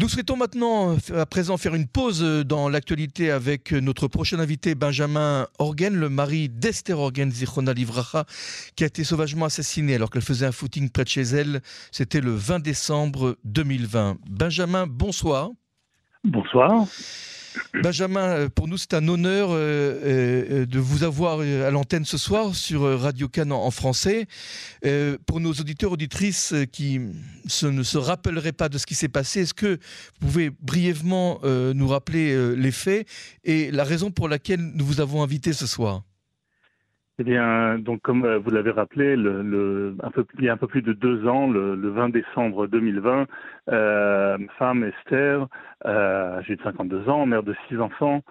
Nous souhaitons maintenant, à présent, faire une pause dans l'actualité avec notre prochain invité, Benjamin Orgen, le mari d'Esther Orgen, Zichona Livracha, qui a été sauvagement assassiné alors qu'elle faisait un footing près de chez elle. C'était le 20 décembre 2020. Benjamin, bonsoir. Bonsoir. Benjamin, euh, pour nous, c'est un honneur euh, euh, de vous avoir à l'antenne ce soir sur Radio Cannes en français. Pour nos auditeurs, auditrices qui ne se rappelleraient pas de ce qui s'est passé, est-ce que vous pouvez brièvement nous rappeler les faits et la raison pour laquelle nous vous avons invité ce soir? Eh bien, donc comme vous l'avez rappelé, il y a un peu plus de deux ans, le, 20 décembre 2020, euh, femme Esther, euh, âgée de 52 ans, mère de six enfants,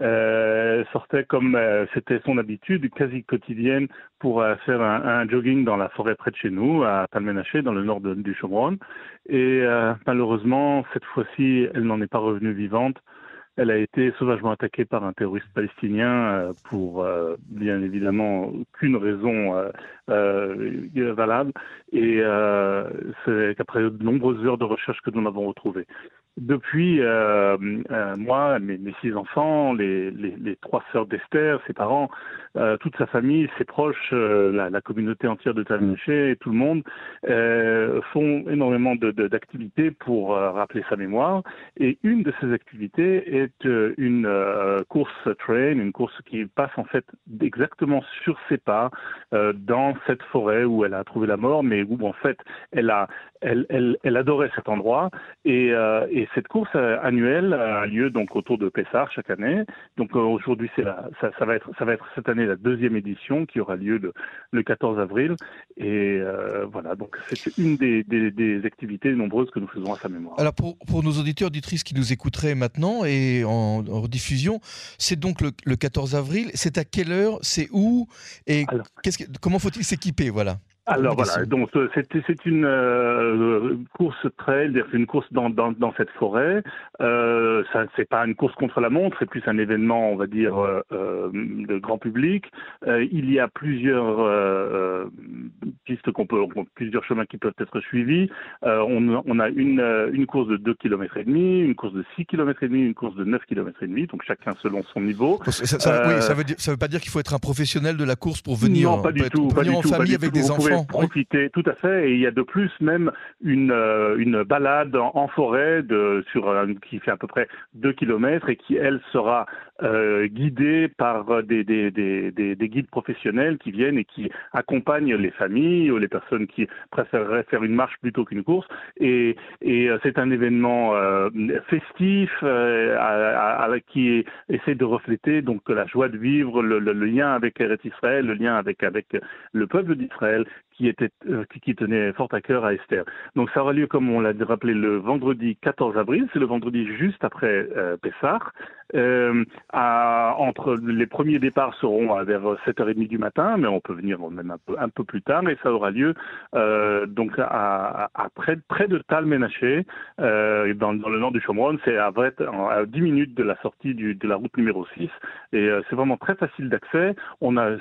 euh, sortait comme euh, c'était son habitude quasi quotidienne pour faire un, jogging dans la forêt près de chez nous, à Talmenaché, dans le nord du Chomron. Et malheureusement, cette fois-ci, elle n'en est pas revenue vivante. Elle a été sauvagement attaquée par un terroriste palestinien euh, pour euh, bien évidemment aucune raison euh, valable. Et c'est qu'après de nombreuses heures de recherche que nous l'avons retrouvée. Depuis, moi, mes, six enfants, les, trois sœurs d'Esther, ses parents, toute sa famille, ses proches, la, communauté entière de Talmiché et tout le monde font énormément d'activités pour rappeler sa mémoire. Et une de ces activités est euh, une euh, course train, une course qui passe en fait exactement sur ses pas euh, dans cette forêt où elle a trouvé la mort, mais où en fait elle a, elle, elle, elle adorait cet endroit. Et, et, cette course annuelle a lieu donc autour de Pessar chaque année. Donc aujourd'hui c'est ça, ça, va être, ça va être cette année la deuxième édition qui aura lieu le, le 14 avril. Et voilà, donc c'est une des, des, des, activités nombreuses que nous faisons à sa mémoire. Alors pour, pour nos auditeurs, auditrices qui nous écouteraient maintenant et en, diffusion. C'est donc le, 14 avril. C'est à quelle heure? C'est où? Et comment faut-il s'équiper? Voilà. Alors voilà, donc euh, c'est une euh, course trail, c'est une course dans, dans, dans cette forêt. Euh, ça c'est pas une course contre la montre, c'est plus un événement, on va dire, euh, euh de grand public. il y a plusieurs pistes qu'on peut, plusieurs chemins qui peuvent être suivis. On, on, a une, une course de 2 km et demi, une course de 6 km et demi, une course de 9 km et demi, donc chacun selon son niveau. Ça, ça, oui, ça veut dire, ça veut pas dire qu'il faut être un professionnel de la course pour venir. Non, pas du tout. pas en famille avec des enfants profiter, tout à fait. Et il y a de plus même une, euh, une balade en, forêt de, sur, qui fait à peu près 2 km et qui, elle, sera euh, guidée par des, des, des, des, guides professionnels qui viennent et qui accompagnent les familles ou les personnes qui préféreraient faire une marche plutôt qu'une course. Et, et euh, c'est un événement festif qui essaie de refléter donc la joie de vivre, le, le, lien avec Eretz Israël, le lien avec, avec le peuple d'Israël euh, qui tenait fort à cœur à Esther. Donc ça aura lieu, comme on l'a rappelé, le vendredi 14 avril, c'est le vendredi juste après euh, Pessah. Euh, entre les premiers départs seront vers 7h30 du matin, mais on peut venir même un peu, plus tard, et ça aura lieu euh, donc à, à, près, près de Talmenaché, euh, dans, le nord du Chomron, c'est à, à 10 minutes de la sortie de la route numéro 6, et euh, c'est vraiment très facile d'accès. On a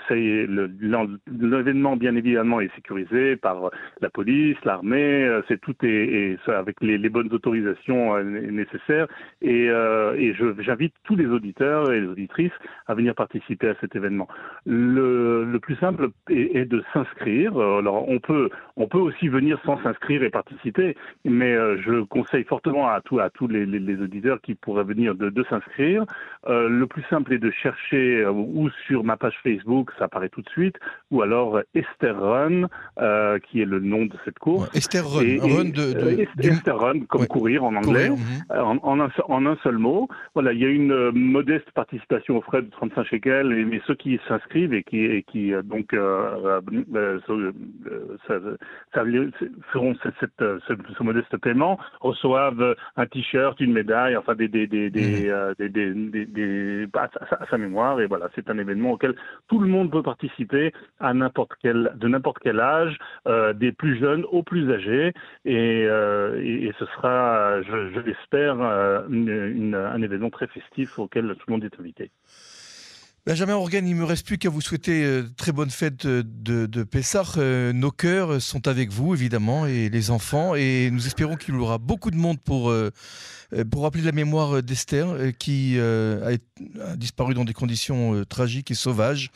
l'événement bien évidemment est sécurisé par la police, l'armée, euh, c'est tout est, avec les, bonnes autorisations nécessaires, et, et j'invite tous les auditeurs et les auditrices à venir participer à cet événement. Le, le plus simple est, est de s'inscrire. Alors on peut on peut aussi venir sans s'inscrire et participer, mais euh, je conseille fortement à, tout, à tous les, les, les, auditeurs qui pourraient venir de, de s'inscrire. Euh, le plus simple est de chercher euh, ou sur ma page Facebook, ça apparaît tout de suite, ou alors Esther Run, euh, qui est le nom de cette course. Esther Run, Run de, de, Esther Run, comme courir en anglais, mhm. en, en, un, en, un, seul mot. Voilà, il y a une euh, modeste participation aux frais de 35 shekels, mais ceux qui s'inscrivent et qui, et qui euh, donc euh, feront cette, cette, ce, modeste paiement reçoivent un t-shirt, une médaille, enfin des des des des, mmh. des, des, à, sa mémoire et voilà, c'est un événement auquel tout le monde peut participer à n'importe quel de n'importe quel âge, euh, des plus jeunes aux plus âgés et, euh, et, et ce sera, je, je l'espère, une, une, un événement très festif auquel tout le monde est invité. Benjamin Organ, il ne me reste plus qu'à vous souhaiter euh, très bonne fête de, de Pessah. Euh, nos cœurs sont avec vous, évidemment, et les enfants. Et nous espérons qu'il y aura beaucoup de monde pour, euh, pour rappeler la mémoire d'Esther, qui a, disparu dans des conditions tragiques et sauvages.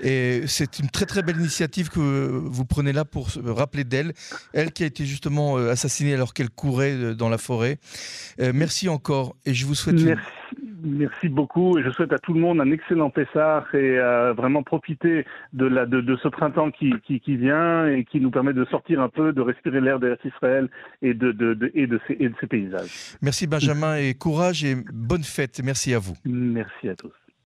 Et c'est une très, très belle initiative que vous prenez là pour rappeler d'elle. Elle qui a été justement assassinée alors qu'elle courait dans la forêt. merci encore. Et je vous souhaite... Merci. Merci beaucoup et je souhaite à tout le monde un excellent Pessah et euh, vraiment profiter de, la, de, de ce printemps qui, qui, qui, vient et qui nous permet de sortir un peu, de respirer l'air d'Israël et de, de, et, de ces, et de ces paysages. Merci Benjamin et courage et bonne fête. Merci à vous. Merci à tous.